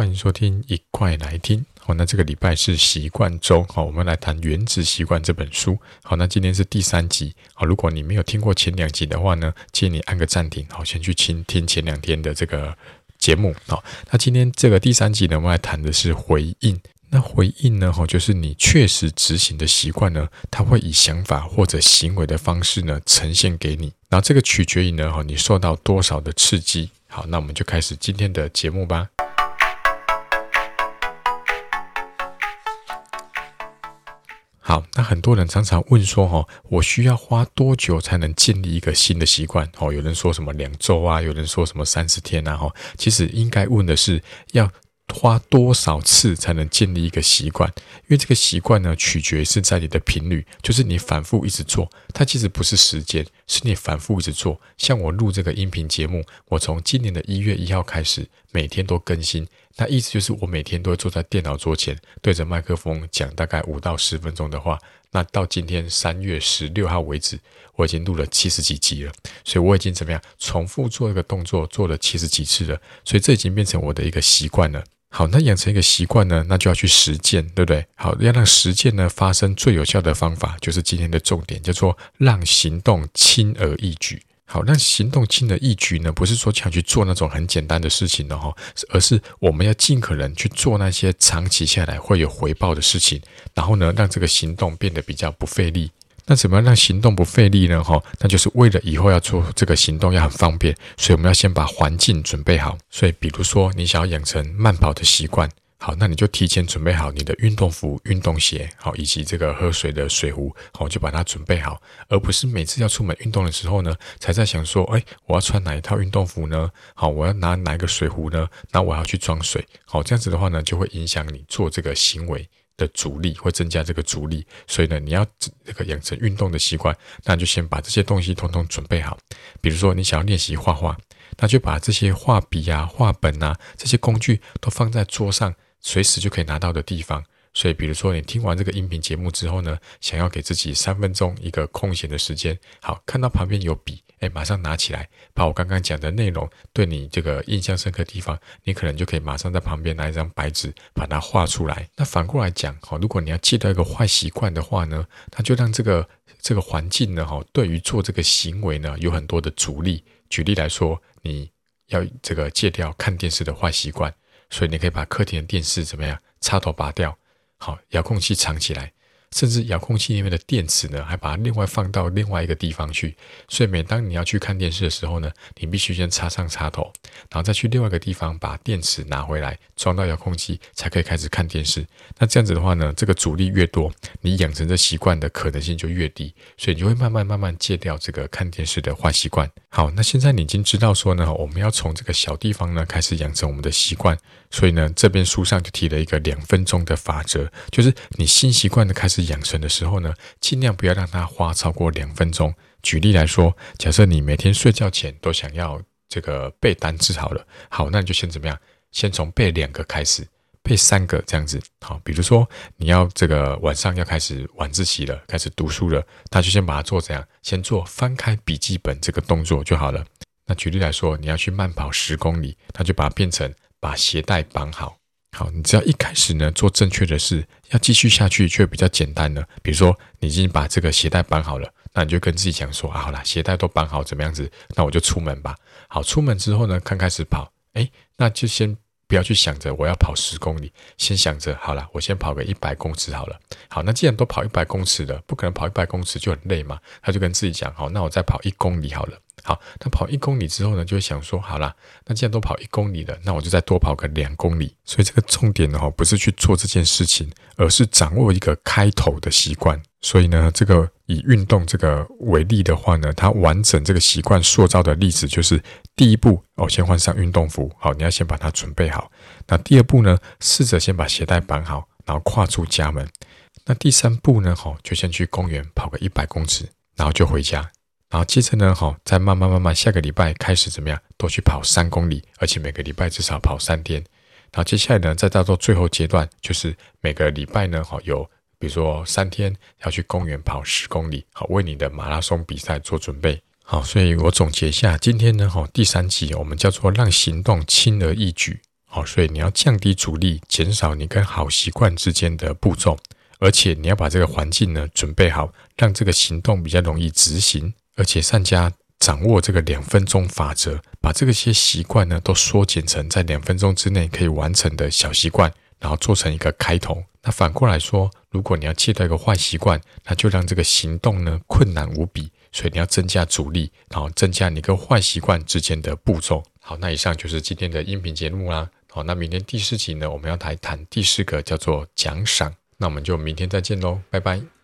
欢迎收听，一块来听。好，那这个礼拜是习惯周。好，我们来谈《原子习惯》这本书。好，那今天是第三集。好，如果你没有听过前两集的话呢，建议你按个暂停。好，先去听听前两天的这个节目。好，那今天这个第三集呢，我们来谈的是回应。那回应呢，哈，就是你确实执行的习惯呢，它会以想法或者行为的方式呢呈现给你。然后这个取决于呢，哈，你受到多少的刺激。好，那我们就开始今天的节目吧。好，那很多人常常问说，哈，我需要花多久才能建立一个新的习惯？哦，有人说什么两周啊，有人说什么三十天啊，哈，其实应该问的是要花多少次才能建立一个习惯？因为这个习惯呢，取决是在你的频率，就是你反复一直做，它其实不是时间，是你反复一直做。像我录这个音频节目，我从今年的一月一号开始，每天都更新，那意思就是我每天都会坐在电脑桌前，对着麦克风讲大概五到十分钟的话。那到今天三月十六号为止，我已经录了七十几集了，所以我已经怎么样重复做一个动作做了七十几次了，所以这已经变成我的一个习惯了。好，那养成一个习惯呢，那就要去实践，对不对？好，要让实践呢发生最有效的方法，就是今天的重点，叫做让行动轻而易举。好，让行动轻而易举呢，不是说想去做那种很简单的事情的哈，而是我们要尽可能去做那些长期下来会有回报的事情，然后呢，让这个行动变得比较不费力。那怎么样让行动不费力呢？哈，那就是为了以后要做这个行动要很方便，所以我们要先把环境准备好。所以，比如说你想要养成慢跑的习惯，好，那你就提前准备好你的运动服、运动鞋，好，以及这个喝水的水壶，好，就把它准备好，而不是每次要出门运动的时候呢，才在想说，哎，我要穿哪一套运动服呢？好，我要拿哪一个水壶呢？那我要去装水，好，这样子的话呢，就会影响你做这个行为。的阻力会增加这个阻力，所以呢，你要这个养成运动的习惯，那就先把这些东西统统准备好。比如说，你想要练习画画，那就把这些画笔啊、画本啊这些工具都放在桌上，随时就可以拿到的地方。所以，比如说你听完这个音频节目之后呢，想要给自己三分钟一个空闲的时间，好，看到旁边有笔，哎，马上拿起来，把我刚刚讲的内容对你这个印象深刻的地方，你可能就可以马上在旁边拿一张白纸把它画出来。那反过来讲，哈，如果你要戒掉一个坏习惯的话呢，那就让这个这个环境呢，哈，对于做这个行为呢，有很多的阻力。举例来说，你要这个戒掉看电视的坏习惯，所以你可以把客厅的电视怎么样，插头拔掉。好，遥控器藏起来，甚至遥控器里面的电池呢，还把它另外放到另外一个地方去。所以每当你要去看电视的时候呢，你必须先插上插头，然后再去另外一个地方把电池拿回来，装到遥控器，才可以开始看电视。那这样子的话呢，这个阻力越多，你养成这习惯的可能性就越低，所以你就会慢慢慢慢戒掉这个看电视的坏习惯。好，那现在你已经知道说呢，我们要从这个小地方呢开始养成我们的习惯。所以呢，这边书上就提了一个两分钟的法则，就是你新习惯的开始养成的时候呢，尽量不要让它花超过两分钟。举例来说，假设你每天睡觉前都想要这个背单词好了，好，那你就先怎么样？先从背两个开始，背三个这样子。好，比如说你要这个晚上要开始晚自习了，开始读书了，那就先把它做这样，先做翻开笔记本这个动作就好了。那举例来说，你要去慢跑十公里，那就把它变成。把鞋带绑好，好，你只要一开始呢做正确的事，要继续下去却比较简单了。比如说，你已经把这个鞋带绑好了，那你就跟自己讲说啊，好啦，鞋带都绑好，怎么样子？那我就出门吧。好，出门之后呢，刚开始跑，诶，那就先不要去想着我要跑十公里，先想着好了，我先跑个一百公尺好了。好，那既然都跑一百公尺了，不可能跑一百公尺就很累嘛，他就跟自己讲，好，那我再跑一公里好了。好，那跑一公里之后呢，就会想说，好啦，那既然都跑一公里了，那我就再多跑个两公里。所以这个重点呢，哈不是去做这件事情，而是掌握一个开头的习惯。所以呢，这个以运动这个为例的话呢，它完整这个习惯塑造的例子就是：第一步，哦，先换上运动服，好，你要先把它准备好。那第二步呢，试着先把鞋带绑好，然后跨出家门。那第三步呢，好，就先去公园跑个一百公尺，然后就回家。然后接着呢，哈，再慢慢慢慢，下个礼拜开始怎么样？多去跑三公里，而且每个礼拜至少跑三天。然后接下来呢，再到做最后阶段，就是每个礼拜呢，哈，有比如说三天要去公园跑十公里，好，为你的马拉松比赛做准备。好，所以我总结一下，今天呢，哈，第三集我们叫做让行动轻而易举。好，所以你要降低阻力，减少你跟好习惯之间的步骤，而且你要把这个环境呢准备好，让这个行动比较容易执行，而且善加掌握这个两分钟法则，把这个些习惯呢都缩减成在两分钟之内可以完成的小习惯，然后做成一个开头。那反过来说，如果你要戒掉一个坏习惯，那就让这个行动呢困难无比，所以你要增加阻力，然后增加你跟坏习惯之间的步骤。好，那以上就是今天的音频节目啦。好，那明天第四集呢，我们要来谈第四个叫做奖赏。那我们就明天再见喽，拜拜。